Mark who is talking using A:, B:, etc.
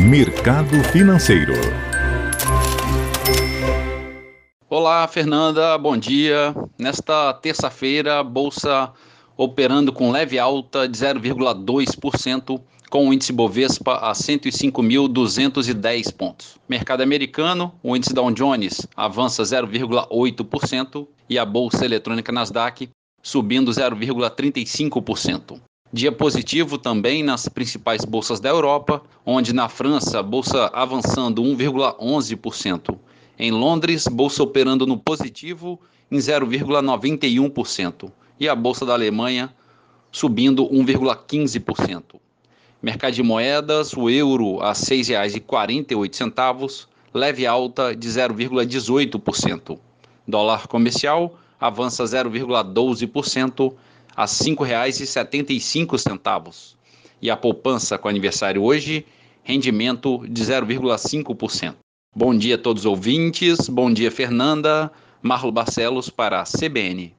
A: Mercado Financeiro.
B: Olá, Fernanda, bom dia. Nesta terça-feira, bolsa operando com leve alta de 0,2%, com o índice Bovespa a 105.210 pontos. Mercado americano, o índice Dow Jones avança 0,8% e a bolsa eletrônica Nasdaq subindo 0,35%. Dia positivo também nas principais bolsas da Europa, onde na França, bolsa avançando 1,11%. Em Londres, bolsa operando no positivo em 0,91%. E a bolsa da Alemanha subindo 1,15%. Mercado de moedas, o euro a R$ 6,48, leve alta de 0,18%. Dólar comercial avança 0,12% a R$ 5,75. E a poupança com aniversário hoje, rendimento de 0,5%. Bom dia a todos os ouvintes, bom dia Fernanda, Marlo Barcelos para a CBN.